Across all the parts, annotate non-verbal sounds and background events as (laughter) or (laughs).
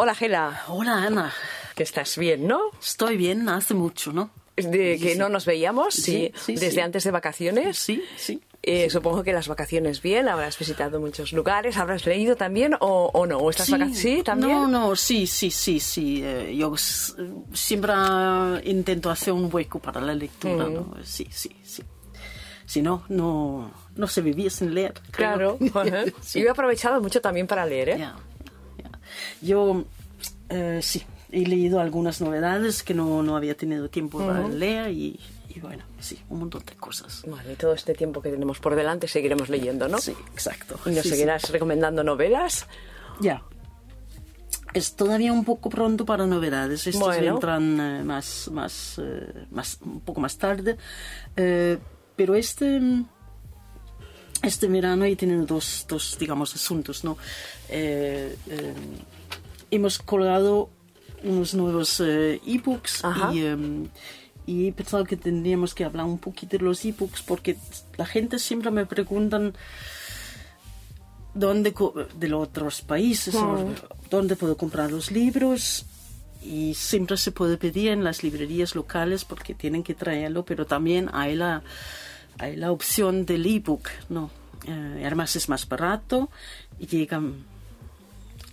Hola, Gela. Hola, Ana. Que estás bien, ¿no? Estoy bien, hace mucho, ¿no? De que no nos veíamos, sí, Sí, sí, desde sí. antes de vacaciones. Sí, sí. Eh, Supongo que las vacaciones bien, habrás visitado muchos lugares, habrás leído también o, o no, o estas vaca- sí, también. No, no, sí, sí, sí, sí. Eh, yo siempre intento hacer un hueco para la lectura, Mm. ¿no? Sí, sí, sí. Si no, no, no se vivía sin leer. Claro. (laughs) creo. Sí. Yo he aprovechado mucho también para leer, ¿eh? Yo, eh, sí, he leído algunas novedades que no, no había tenido tiempo para leer y, y bueno, sí, un montón de cosas. Vale, y todo este tiempo que tenemos por delante seguiremos leyendo, ¿no? Sí, exacto. Y nos Sí, sí. seguirás recomendando novelas. Ya. Es todavía un poco pronto para novedades. Estos Bueno. entran eh, más, más, eh, más, un poco más tarde. Eh, pero este, este verano he tenido dos, dos digamos, asuntos, ¿no? Eh, eh, hemos colgado unos nuevos eh, ebooks Ajá. y, em, y he pensado que tendríamos que hablar un poquito de los ebooks porque la gente siempre me preguntan dónde de los otros países dónde puedo comprar los libros y siempre se puede pedir en las librerías locales porque tienen que traerlo pero también hay la hay la opción del ebook no Eh, además es más barato y llegan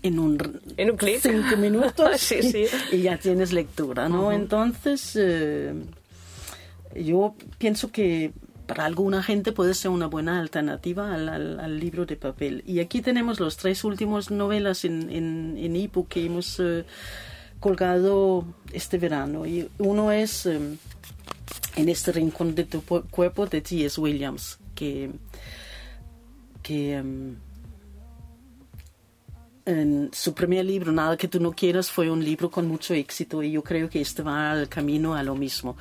en un En un clic. cinco (laughs) minutos Sí, sí. y ya tienes lectura no entonces eh, yo pienso que para alguna gente puede ser una buena alternativa al, al- al libro de papel. Y aquí tenemos los tres últimos novelas en, en, en ebook que hemos eh, colgado este verano. Y uno es eh, En este rincón de tu cuerpo de T.S. Williams, que, que em, en su primer libro, Nada que tú no quieras, fue un libro con mucho éxito y yo creo que este va al camino a lo mismo.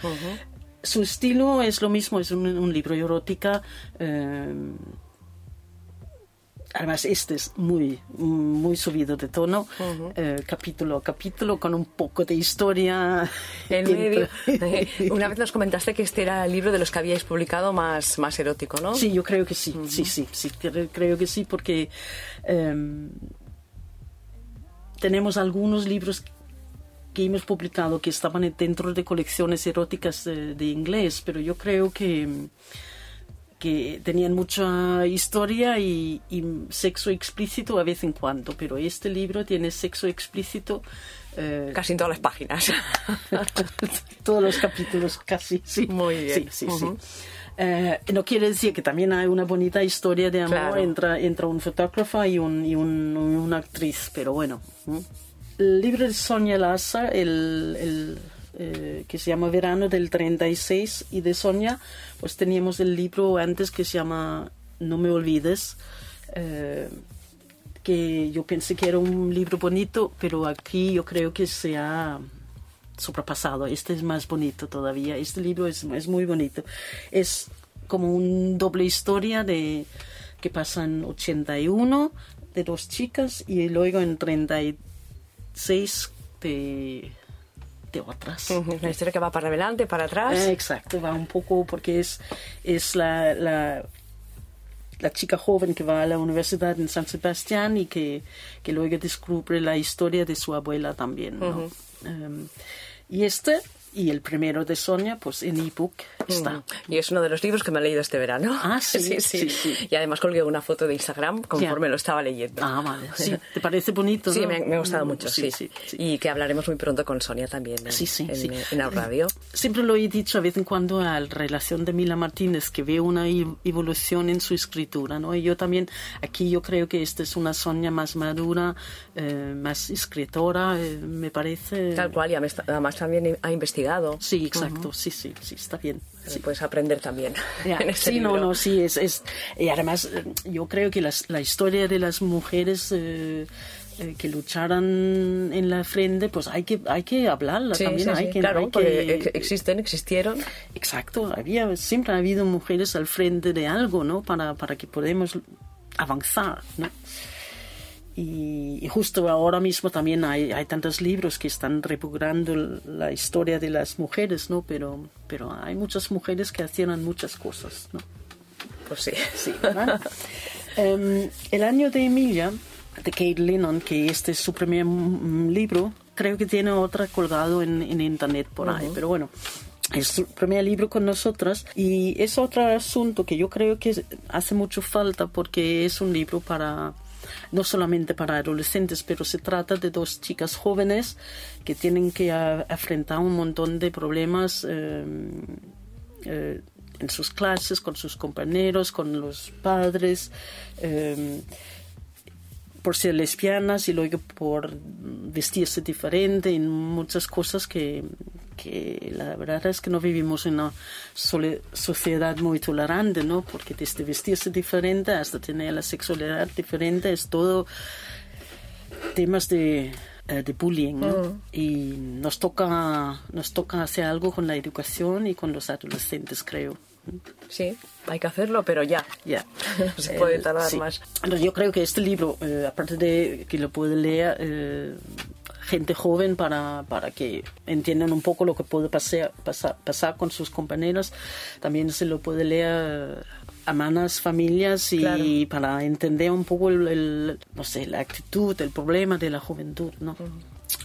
Su estilo es lo mismo, es un, un libro erótica. eh, además, este es muy, muy subido de tono, eh, capítulo a capítulo, con un poco de historia. En (laughs) medio. (laughs) Una vez nos comentaste que este era el libro de los que habíais publicado más, más erótico, ¿no? Sí, yo creo que sí, sí, sí, sí, cre- creo que sí, porque em, tenemos algunos libros que hemos publicado que estaban dentro de colecciones eróticas de, de inglés, pero yo creo que, que tenían mucha historia y, y sexo explícito a vez en cuando, pero este libro tiene sexo explícito. eh, Casi en todas las páginas. (laughs) todos los capítulos casi, sí. Muy bien. Sí, sí, Ujú. sí. Eh, no quiere decir que también hay una bonita historia de amor Claro. entre, entre un fotógrafo y, un, y un- una actriz, pero bueno. El libro de Sonia Laza, el, el, eh, que se llama Verano del 36, y de Sonia, pues teníamos el libro antes que se llama No me olvides. eh, que yo pensé que era un libro bonito, pero aquí yo creo que se ha sobrepasado. Este es más bonito todavía. Este libro es, es muy bonito. Es como una doble historia de que pasa en 81 de dos chicas y luego en 36 de, de otras. Una historia que va para adelante, para atrás. Eh, exacto, va un poco porque es, es la, la, la chica joven que va a la universidad en San Sebastián y que, que luego descubre la historia de su abuela también. ¿no? Em, y este, y el primero de Sonia, pues en ebook está. Y es uno de los libros que me he leído este verano. Ah, (laughs) sí, sí, sí, sí. Y además colgué una foto de Instagram conforme lo estaba leyendo. Ah, vale. Sí, (laughs) ¿te parece bonito? Sí, no? me, me ha gustado Mm, mucho, sí, sí, sí. Y que hablaremos muy pronto con Sonia también en, Sí, sí, en, sí. en Our Radio. Siempre lo he dicho a vez en cuando a la relación de Mila Martínez, que veo una evolución en su escritura, ¿no? Y yo también, aquí yo creo que esta es una Sonia más madura, eh, más escritora, eh, me parece... Tal cual, y además también ha investigado. Sí, exacto, sí, sí, sí, está bien. sí. Puedes aprender también Ya, (laughs) en este sí, no, libro. no, sí, es, es y además eh, yo creo que las- la historia de las mujeres eh, eh, que lucharan en la frente, pues hay que hay que hablarla Sí, también, sí, hay que, claro, hay que- ex- existen, existieron. Exacto, había, siempre ha habido mujeres al frente de algo, ¿no? Para, para que podamos avanzar, ¿no? Y, y justo ahora mismo también hay, hay tantos libros que están repugnando la historia de las mujeres, ¿no? Pero, pero hay muchas mujeres que hacían muchas cosas, ¿no? Pues sí. (laughs) Sí, ¿verdad? Em, el año de Emilia de Kate Lennon, que este es su primer mm, libro. Creo que tiene otra colgado en, en internet por ahí, pero bueno. Es su primer libro con nosotras y es otro asunto que yo creo que hace mucho falta porque es un libro para no solamente para adolescentes, pero se trata de dos chicas jóvenes que tienen que afrontar un montón de problemas eh, eh, en sus clases, con sus compañeros, con los padres. Eh, por ser lesbianas y luego por vestirse diferente y muchas cosas que, que la verdad es que no vivimos en una sociedad muy tolerante, ¿no? Porque desde vestirse diferente hasta tener la sexualidad diferente es todo temas de, eh, de bullying, ¿no? Mm. Y nos toca, nos toca hacer algo con la educación y con los adolescentes, creo. Sí, hay que hacerlo, pero ya. Ya. no (laughs) se puede tardar más. yo creo que este libro, eh, aparte de que lo puede leer eh, gente joven para, para que entiendan un poco lo que puede pasar, pasar, pasar con sus compañeros, también se lo puede leer a manas familias y para entender un poco el, no sé, la actitud, el problema de la juventud, ¿no?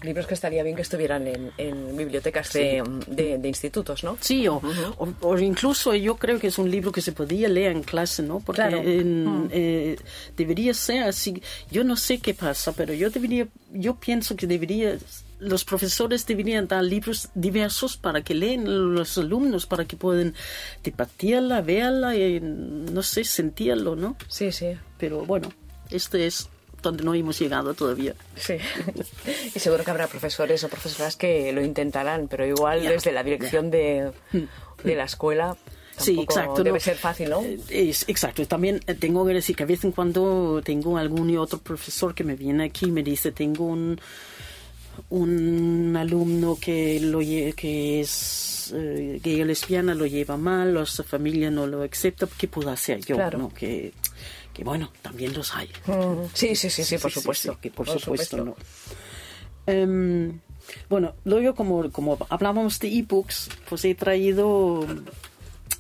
Libros que estaría bien que estuvieran en, bibliotecas de, institutos, ¿no? Sí, o, incluso yo creo que es un libro que se podría leer en clase, ¿no? Porque mm. eh, debería ser así. Yo no sé qué pasa, pero yo debería, yo pienso que debería los profesores deberían dar libros diversos para que leen los alumnos, para que puedan debatirla, verla y, no sé, sentirlo, ¿no? Sí, sí. Pero bueno, este es donde no hemos llegado todavía. Sí, (laughs) y seguro que habrá profesores o profesoras que lo intentarán, pero igual desde la dirección de, de, la escuela Sí, exacto. Debe ser fácil, ¿no? Eh, es, exacto. También eh, tengo que decir que a veces en cuando tengo algún y otro profesor que me viene aquí y me dice, tengo un, un alumno que, lo, que es eh, gay o lesbiana, lo lleva mal, o su familia no lo acepta, ¿qué puedo hacer yo? Claro. ¿no? Que, que bueno, también los hay. Mm. Sí, sí, sí, sí, por supuesto. que por, supuesto, no. Em, bueno, luego como, como hablábamos de ebooks, pues he traído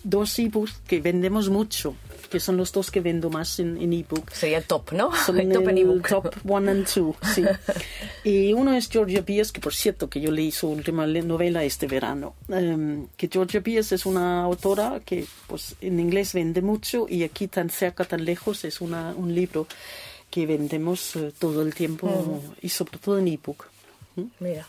dos ebooks que vendemos mucho que son los dos que vendo más en, ebook. Sería el top, ¿no? Son (laughs) el top en ebook. Top one and two, sí. (laughs) y uno es Georgia Pierce, que por cierto que yo leí su última novela este verano. Em, que Georgia Pierce es una autora que pues en inglés vende mucho y aquí tan cerca, tan lejos es una, un libro que vendemos eh, todo el tiempo y sobre todo en ebook. ¿Mm? Mira.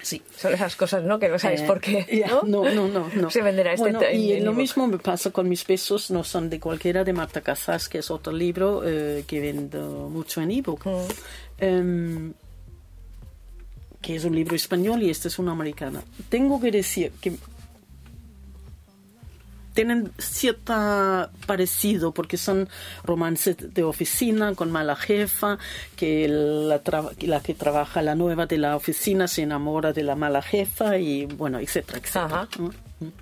Sí. Son esas cosas, ¿no? Que no sabes eh, por qué. ¿no? no, no, no, (laughs) Se venderá este bueno, Y lo mismo me pasa con mis besos, no son de cualquiera, de Marta Casas, que es otro libro eh, que vendo mucho en ebook. Mm. Em, que es un libro español y este es una americana. Tengo que decir que tienen cierto parecido porque son romances de oficina con mala jefa, que la, la, que trabaja la nueva de la oficina se enamora de la mala jefa y bueno, etcétera, etcétera. ¿Mm? ¿Mm?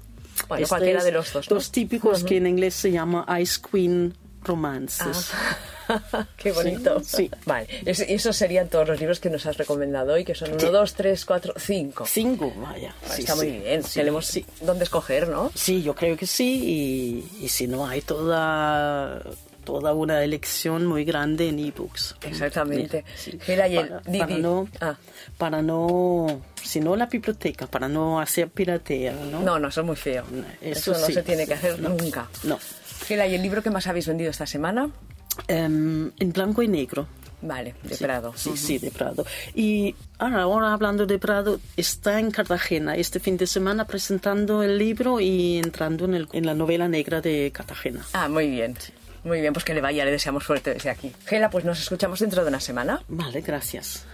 Bueno, cualquiera de los dos. Dos típicos que en inglés se llama Ice Queen Romances. Ah. (laughs) Qué bonito. Sí. Vale, esos serían todos los libros que nos has recomendado hoy, que son uno, dos, tres, cuatro, cinco. Cinco, vaya. está muy bien. Tenemos dónde escoger, ¿no? Sí, yo creo que sí. Y, si no, hay toda toda una elección muy grande en ebooks. Exactamente. para, no, ah. para no, si no la biblioteca, para no hacer piratea, ¿no? No, no, eso es muy feo. Eso, no se tiene que hacer nunca. No. Gela, ¿y el libro que más habéis vendido esta semana? Em, en blanco y negro. Vale, de Prado. Sí, sí, de Prado. Y ahora, hablando de Prado, está en Cartagena este fin de semana presentando el libro y entrando en, el, en la novela negra de Cartagena. Ah, muy bien. Muy bien, pues que le vaya, le deseamos suerte desde aquí. Gela, pues nos escuchamos dentro de una semana. Vale, gracias.